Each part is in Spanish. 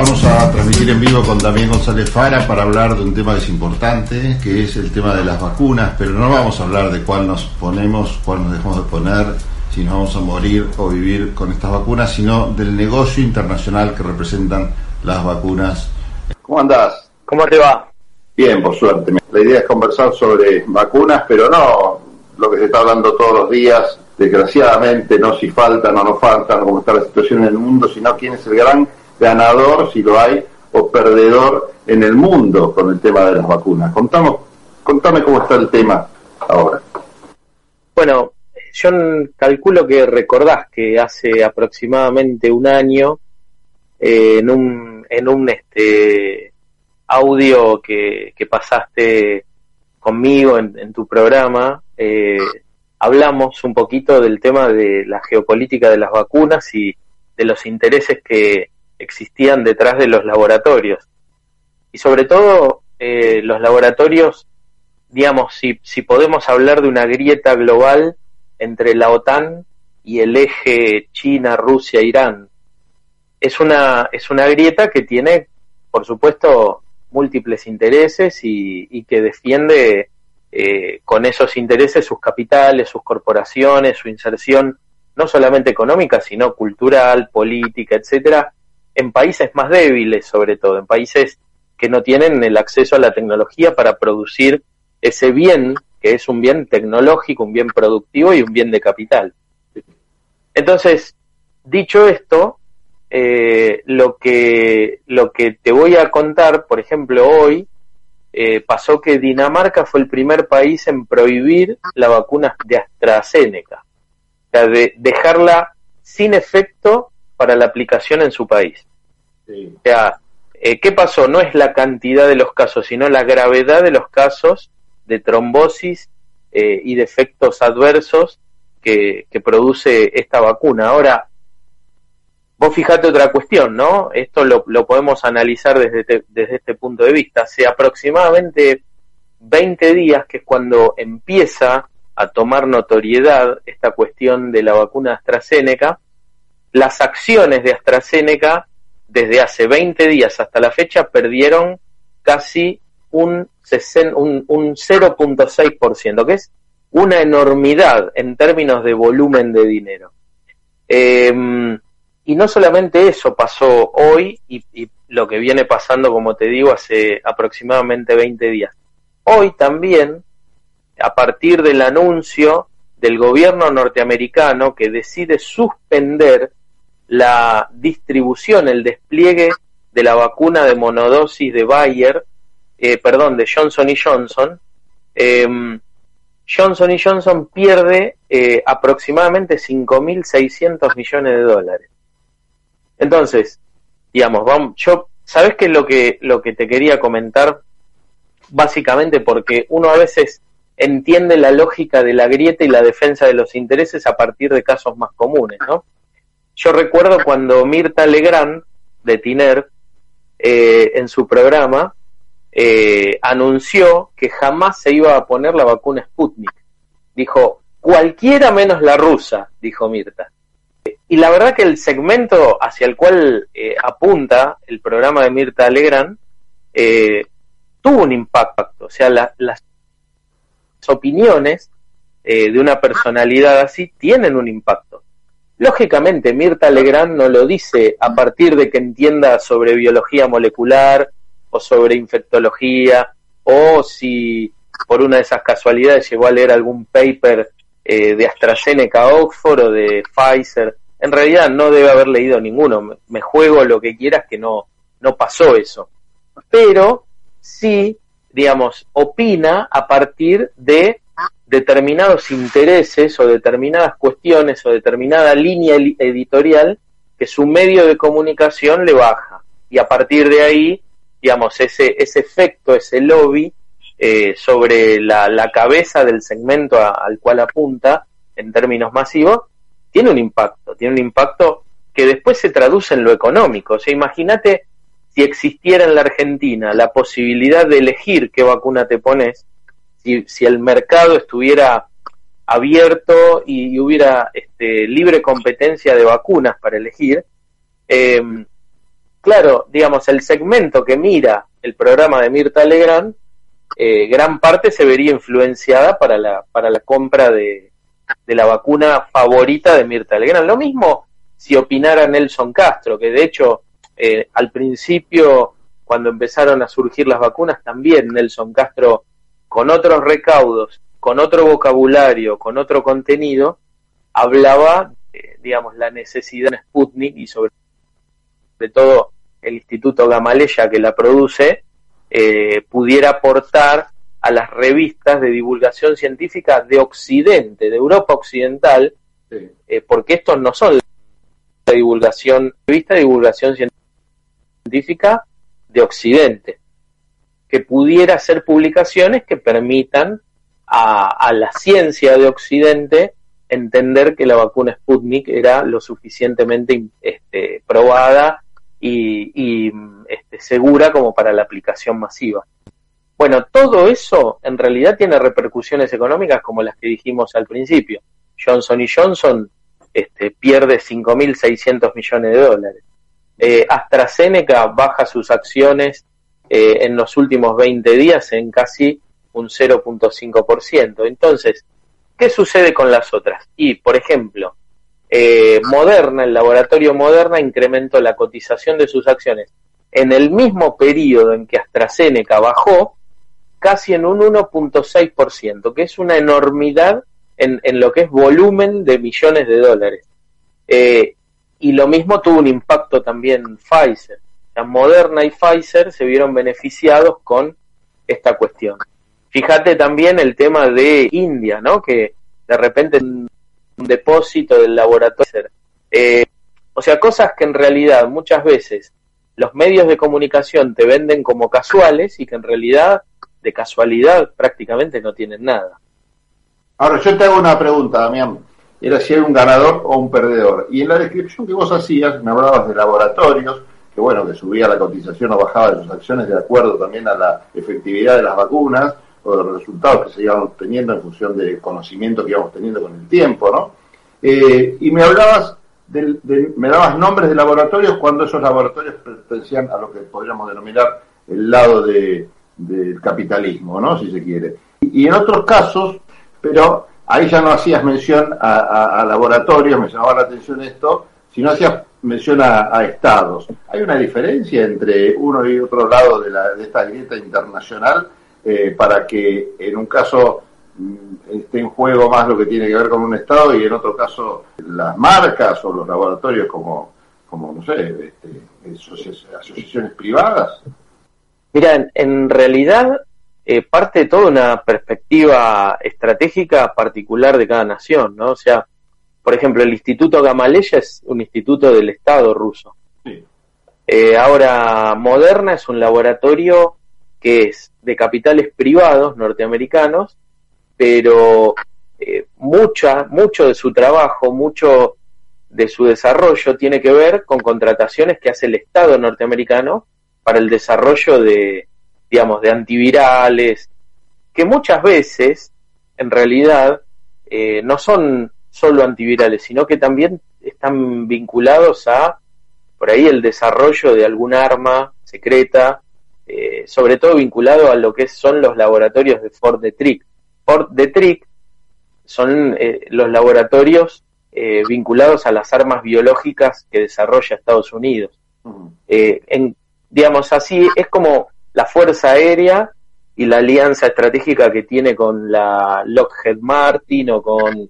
vamos a transmitir en vivo con Damián González Fara para hablar de un tema que es importante, que es el tema de las vacunas, pero no vamos a hablar de cuál nos ponemos, cuál nos dejamos de poner, si nos vamos a morir o vivir con estas vacunas, sino del negocio internacional que representan las vacunas. ¿Cómo andás? ¿Cómo te va? Bien, por suerte. La idea es conversar sobre vacunas, pero no lo que se está hablando todos los días, desgraciadamente, no si faltan o no faltan, cómo está la situación en el mundo, sino quién es el gran ganador, si lo hay, o perdedor en el mundo con el tema de las vacunas. Contamos, contame cómo está el tema ahora. Bueno, yo calculo que recordás que hace aproximadamente un año, eh, en un, en un este, audio que, que pasaste conmigo en, tu programa, eh, hablamos un poquito del tema de la geopolítica de las vacunas y de los intereses que existían detrás de los laboratorios. Y sobre todo, eh, los laboratorios, digamos, si, si podemos hablar de una grieta global entre la OTAN y el eje China, Rusia, Irán, es una, es una grieta que tiene, por supuesto, múltiples intereses y, que defiende eh, con esos intereses sus capitales, sus corporaciones, su inserción no solamente económica, sino cultural, política, etcétera, en países más débiles, sobre todo, en países que no tienen el acceso a la tecnología para producir ese bien, que es un bien tecnológico, un bien productivo y un bien de capital. Entonces, dicho esto, eh, lo, que, lo que te voy a contar, por ejemplo, hoy, eh, pasó que Dinamarca fue el primer país en prohibir la vacuna de AstraZeneca, o sea, de dejarla sin efecto para la aplicación en su país. O sea, eh, ¿qué pasó? No es la cantidad de los casos, sino la gravedad de los casos de trombosis y de efectos adversos que, que produce esta vacuna. Ahora, Vos fijate otra cuestión, ¿no? Esto lo, podemos analizar desde, desde este punto de vista. Hace aproximadamente 20 días, que es cuando empieza a tomar notoriedad esta cuestión de la vacuna AstraZeneca, las acciones de AstraZeneca desde hace 20 días hasta la fecha perdieron casi un, un, un 0.6%, que es una enormidad en términos de volumen de dinero. Eh, y no solamente eso pasó hoy y, lo que viene pasando, como te digo, hace aproximadamente 20 días. Hoy también, a partir del anuncio del gobierno norteamericano que decide suspender la distribución, el despliegue de la vacuna de monodosis de Bayer, eh, perdón, de Johnson y Johnson, em, Johnson y Johnson pierde eh, aproximadamente 5.600 millones de dólares. Entonces, digamos, vamos, yo, ¿sabes qué es lo que, lo que te quería comentar? Básicamente porque uno a veces entiende la lógica de la grieta y la defensa de los intereses a partir de casos más comunes, ¿no? Yo recuerdo cuando Mirta Legrand, de Tiner, eh, en su programa, eh, anunció que jamás se iba a poner la vacuna Sputnik. Dijo, cualquiera menos la rusa, dijo Mirta. Y la verdad que el segmento hacia el cual eh, apunta el programa de Mirta Legrand eh, tuvo un impacto. O sea, las opiniones de una personalidad así tienen un impacto. Lógicamente, Mirta Legrand no lo dice a partir de que entienda sobre biología molecular o sobre infectología o si por una de esas casualidades llegó a leer algún paper de AstraZeneca Oxford o de Pfizer en realidad no debe haber leído ninguno. Me juego lo que quieras que no, no pasó eso. Pero sí, digamos, opina a partir de determinados intereses o determinadas cuestiones o determinada línea editorial que su medio de comunicación le baja. Y a partir de ahí, digamos, ese, ese efecto, ese lobby eh, sobre la, la, cabeza del segmento al cual apunta en términos masivos, tiene un impacto, tiene un impacto que después se traduce en lo económico. O sea, imagínate si existiera en la Argentina la posibilidad de elegir qué vacuna te pones, si, si el mercado estuviera abierto y, hubiera este, libre competencia de vacunas para elegir, em, claro, digamos, el segmento que mira el programa de Mirta Legrand, eh, gran parte se vería influenciada para la, para la compra de, de la vacuna favorita de Mirta Legrand. Lo mismo si opinara Nelson Castro, que de hecho eh, al principio, cuando empezaron a surgir las vacunas, también Nelson Castro, con otros recaudos, con otro vocabulario, con otro contenido, hablaba, digamos, la necesidad de Sputnik y sobre todo el Instituto Gamaleya que la produce, eh, pudiera aportar a las revistas de divulgación científica de Occidente, de Europa Occidental, eh, porque estos no son la divulgación, revista de divulgación científica de Occidente, que pudiera hacer publicaciones que permitan a, la ciencia de Occidente entender que la vacuna Sputnik era lo suficientemente este, probada y, este, segura como para la aplicación masiva. Bueno, todo eso en realidad tiene repercusiones económicas como las que dijimos al principio. Johnson y Johnson este, pierde 5.600 millones de dólares. Eh, AstraZeneca baja sus acciones eh, en los últimos 20 días en casi un 0.5%. Entonces, ¿qué sucede con las otras? Y, por ejemplo, eh, Moderna, el laboratorio Moderna, incrementó la cotización de sus acciones en el mismo periodo en que AstraZeneca bajó, casi en un 1.6%, que es una enormidad en, lo que es volumen de millones de dólares. Eh, y lo mismo tuvo un impacto también Pfizer. La Moderna y Pfizer se vieron beneficiados con esta cuestión. Fíjate también el tema de India, ¿no? Que de repente un depósito del laboratorio. Eh, o sea, cosas que en realidad muchas veces los medios de comunicación te venden como casuales y que en realidad de casualidad prácticamente no tienen nada. Ahora, yo te hago una pregunta, Damián. Era si era un ganador o un perdedor. Y en la descripción que vos hacías, me hablabas de laboratorios, que bueno, que subía la cotización o bajaba de sus acciones de acuerdo también a la efectividad de las vacunas, o de los resultados que se iban obteniendo en función del conocimiento que íbamos teniendo con el tiempo, ¿no? Eh, y me hablabas, de, me dabas nombres de laboratorios cuando esos laboratorios pertenecían a lo que podríamos denominar el lado de, del capitalismo, ¿no? Si se quiere. Y, en otros casos, pero ahí ya no hacías mención a, laboratorios, me llamaba la atención esto, sino hacías mención a, estados. ¿Hay una diferencia entre uno y otro lado de, la, de esta grieta internacional eh, para que en un caso mm, esté en juego más lo que tiene que ver con un Estado y en otro caso las marcas o los laboratorios como, como no sé, este, asociaciones privadas? Mira, en, realidad eh, parte de toda una perspectiva estratégica particular de cada nación, ¿no? O sea, por ejemplo, el Instituto Gamaleya es un instituto del Estado ruso. Eh, ahora, Moderna es un laboratorio que es de capitales privados norteamericanos, pero eh, mucha, mucho de su trabajo, mucho de su desarrollo tiene que ver con contrataciones que hace el Estado norteamericano para el desarrollo de, digamos, de antivirales, que muchas veces, en realidad, eh, no son solo antivirales, sino que también están vinculados a, por ahí, el desarrollo de alguna arma secreta eh, sobre todo vinculado a lo que son los laboratorios de Fort Detrick. Fort Detrick son eh, los laboratorios eh, vinculados a las armas biológicas que desarrolla Estados Unidos. en, digamos así, es como la Fuerza Aérea y la alianza estratégica que tiene con la Lockheed Martin o con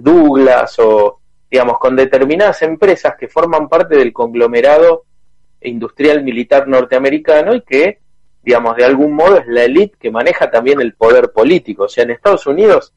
Douglas o, digamos, con determinadas empresas que forman parte del conglomerado industrial militar norteamericano y que, digamos, de algún modo es la élite que maneja también el poder político. O sea, en Estados Unidos,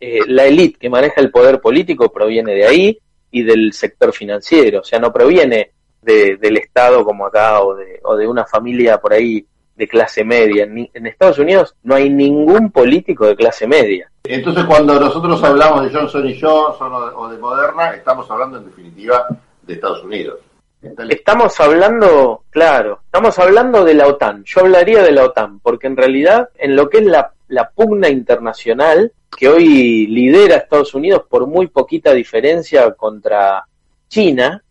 eh, la élite que maneja el poder político proviene de ahí y del sector financiero, o sea, no proviene de, del Estado como acá o de, o de una familia por ahí de clase media. En, Estados Unidos no hay ningún político de clase media. Entonces, cuando nosotros hablamos de Johnson y Johnson o de Moderna, estamos hablando en definitiva de Estados Unidos. Estamos hablando, claro, estamos hablando de la OTAN. Yo hablaría de la OTAN, porque en realidad en lo que es la, pugna internacional, que hoy lidera Estados Unidos por muy poquita diferencia contra China,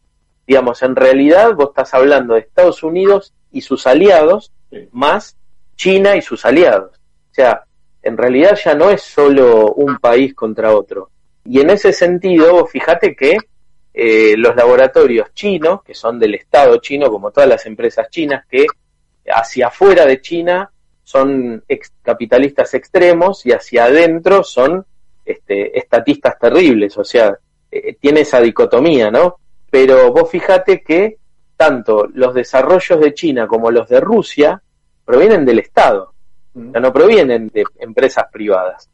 digamos, en realidad vos estás hablando de Estados Unidos y sus aliados, más China y sus aliados. O sea, en realidad ya no es solo un país contra otro. Y en ese sentido, fíjate que eh, los laboratorios chinos, que son del Estado chino, como todas las empresas chinas, que hacia afuera de China son capitalistas extremos y hacia adentro son este, estatistas terribles, o sea, eh, tiene esa dicotomía, ¿no? Pero vos fíjate que tanto los desarrollos de China como los de Rusia provienen del Estado, no provienen de empresas privadas.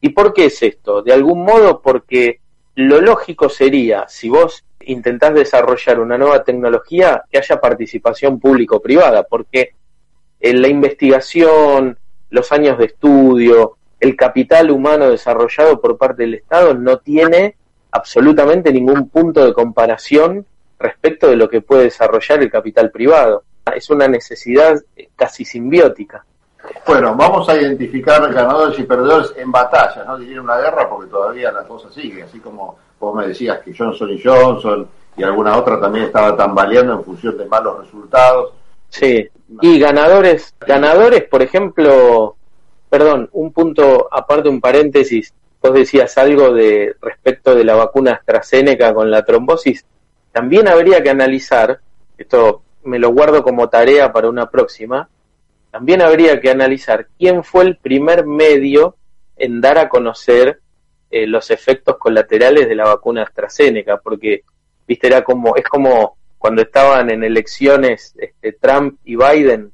¿Y por qué es esto? De algún modo porque lo lógico sería, si vos intentás desarrollar una nueva tecnología, que haya participación público-privada, porque en la investigación, los años de estudio, el capital humano desarrollado por parte del Estado no tiene absolutamente ningún punto de comparación respecto de lo que puede desarrollar el capital privado. Es una necesidad casi simbiótica. Bueno, vamos a identificar ganadores y perdedores en batalla, no diría una guerra porque todavía la cosa sigue, así como vos me decías que Johnson y Johnson y alguna otra también estaba tambaleando en función de malos resultados. Sí, y ganadores, ganadores, por ejemplo, perdón, un punto aparte, un paréntesis, vos decías algo de respecto de la vacuna AstraZeneca con la trombosis, también habría que analizar, esto me lo guardo como tarea para una próxima, también habría que analizar quién fue el primer medio en dar a conocer eh, los efectos colaterales de la vacuna AstraZeneca, porque, viste, era como, es como cuando estaban en elecciones este, Trump y Biden,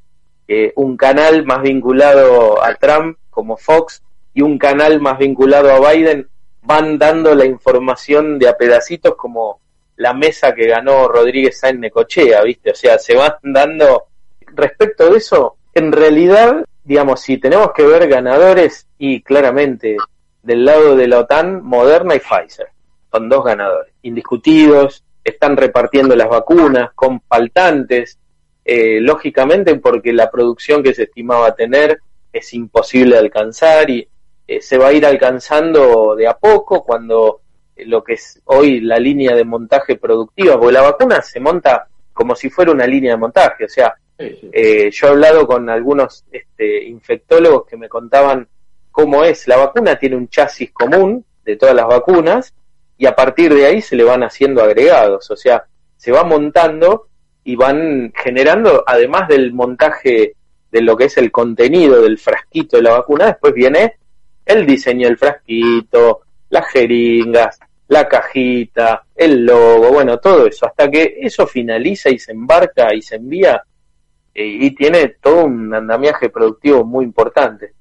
un canal más vinculado a Trump como Fox y un canal más vinculado a Biden van dando la información de a pedacitos como la mesa que ganó Rodríguez Sáenz Necochea, ¿viste? O sea, se van dando respecto de eso, en realidad, digamos, si tenemos que ver ganadores y claramente del lado de la OTAN, Moderna y Pfizer, son dos ganadores, indiscutidos, están repartiendo las vacunas con faltantes, eh, lógicamente porque la producción que se estimaba tener es imposible de alcanzar y eh, se va a ir alcanzando de a poco cuando lo que es hoy la línea de montaje productiva, porque la vacuna se monta como si fuera una línea de montaje, o sea, eh, yo he hablado con algunos este, infectólogos que me contaban cómo es. La vacuna tiene un chasis común de todas las vacunas y a partir de ahí se le van haciendo agregados. O sea, se va montando y van generando, además del montaje de lo que es el contenido del frasquito de la vacuna, después viene el diseño del frasquito, las jeringas, la cajita, el logo, bueno, todo eso, hasta que eso finaliza y se embarca y se envía y tiene todo un andamiaje productivo muy importante.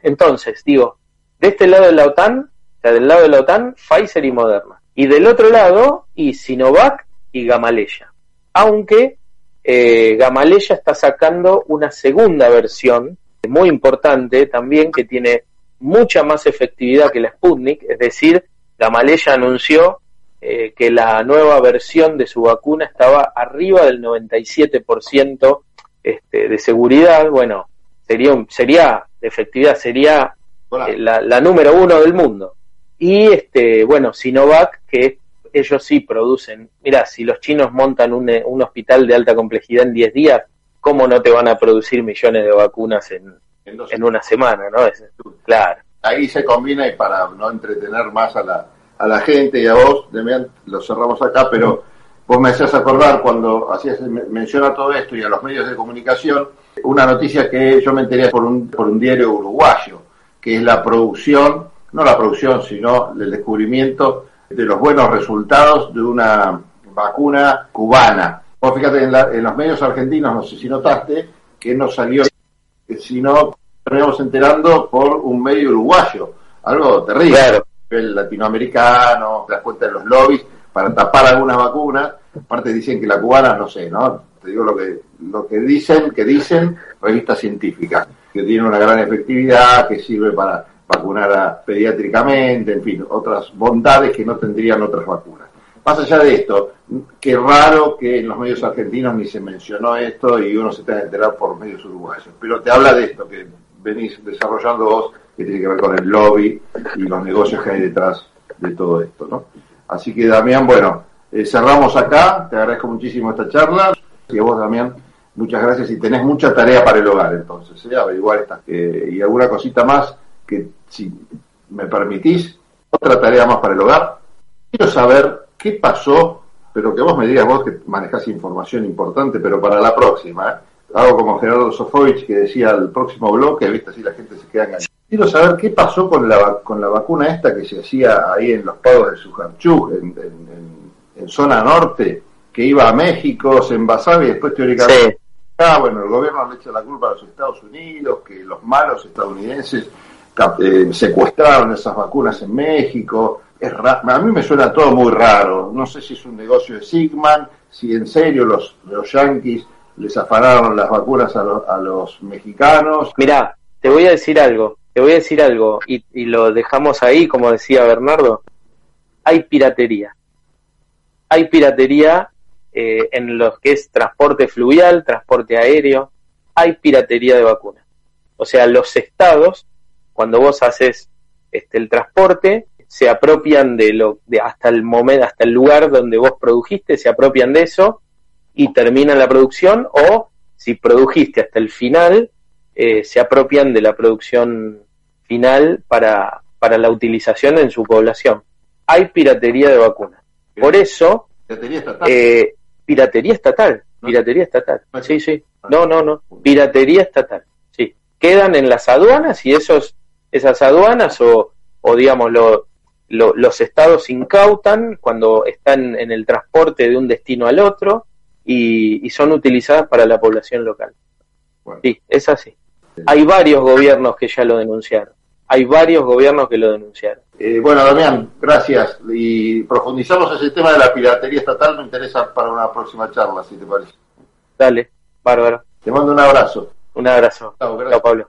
Entonces, digo, de este lado de la OTAN, o sea, del lado de la OTAN, Pfizer y Moderna. Y del otro lado, y Sinovac y Gamaleya. Aunque eh, Gamaleya está sacando una segunda versión muy importante también que tiene mucha más efectividad que la Sputnik, es decir, Gamaleya anunció eh, que la nueva versión de su vacuna estaba arriba del 97% este, de seguridad, bueno, sería, sería de efectividad, sería eh, la, número uno del mundo. Y, este, bueno, Sinovac, que ellos sí producen. Mira, si los chinos montan un, eh, un, hospital de alta complejidad en 10 días, ¿cómo no te van a producir millones de vacunas en, en, una semana? ¿no? Es, claro. Ahí se combina y para no entretener más a la, a la gente y a vos, lo cerramos acá, pero Vos me hacías acordar cuando hacías menciona todo esto y a los medios de comunicación, una noticia que yo me enteré por un, por un diario uruguayo, que es la producción, no la producción, sino el descubrimiento de los buenos resultados de una vacuna cubana. Vos fíjate, en, en los medios argentinos, no sé si notaste, que no salió, sino nos enterando por un medio uruguayo. Algo terrible. Claro. El latinoamericano, te das cuenta de los lobbies para tapar algunas vacunas. Aparte dicen que la cubana, no sé, ¿no? Te digo lo que, lo que dicen, que dicen revistas científicas, que tiene una gran efectividad, que sirve para vacunar pediátricamente, en fin, otras bondades que no tendrían otras vacunas. Más allá de esto, qué raro que en los medios argentinos ni se mencionó esto y uno se tenga que enterar por medios uruguayos. Pero te habla de esto que venís desarrollando vos, que tiene que ver con el lobby y los negocios que hay detrás de todo esto, ¿no? Así que Damián, bueno, eh, cerramos acá, te agradezco muchísimo esta charla y a vos Damián, muchas gracias y tenés mucha tarea para el hogar entonces, ¿eh? averiguar estas y alguna cosita más que si me permitís, otra tarea más para el hogar. Quiero saber qué pasó, pero que vos me digas vos que manejás información importante, pero para la próxima, ¿eh? Hago como Gerardo Sofovich que decía el próximo bloque, viste, así la gente se queda engañada. Quiero saber qué pasó con la, con la vacuna esta que se hacía ahí en los pagos de Sujarchuk, en, en, zona norte, que iba a México, se envasaba y después teóricamente... Ah, bueno, el gobierno le echa la culpa a los Estados Unidos, que los malos estadounidenses eh, secuestraron esas vacunas en México. Es a mí me suena todo muy raro. No sé si es un negocio de Sigman, si en serio los, los yanquis les afanaron las vacunas a, a los mexicanos. Mirá, te voy a decir algo, te voy a decir algo y, lo dejamos ahí, como decía Bernardo. Hay piratería. Hay piratería eh, en los que es transporte fluvial, transporte aéreo. Hay piratería de vacunas. O sea, los estados, cuando vos haces este, el transporte, se apropian de lo de hasta el momento, hasta el lugar donde vos produjiste, se apropian de eso y terminan la producción o si produjiste hasta el final, eh, se apropian de la producción final para, para la utilización en su población. Hay piratería de vacunas. Por eso, piratería estatal. Eh, piratería estatal, piratería estatal. Sí, sí. No, no, no. Piratería estatal. Sí. Quedan en las aduanas y esos, esas aduanas o, o digamos, lo, los estados incautan cuando están en el transporte de un destino al otro y, son utilizadas para la población local. Sí, es así. Hay varios gobiernos que ya lo denunciaron. Hay varios gobiernos que lo denunciaron. Eh, bueno, Damián, gracias. Y profundizamos ese tema de la piratería estatal. Me interesa para una próxima charla, si te parece. Dale, bárbaro. Te mando un abrazo. Un abrazo. Chao, Pablo.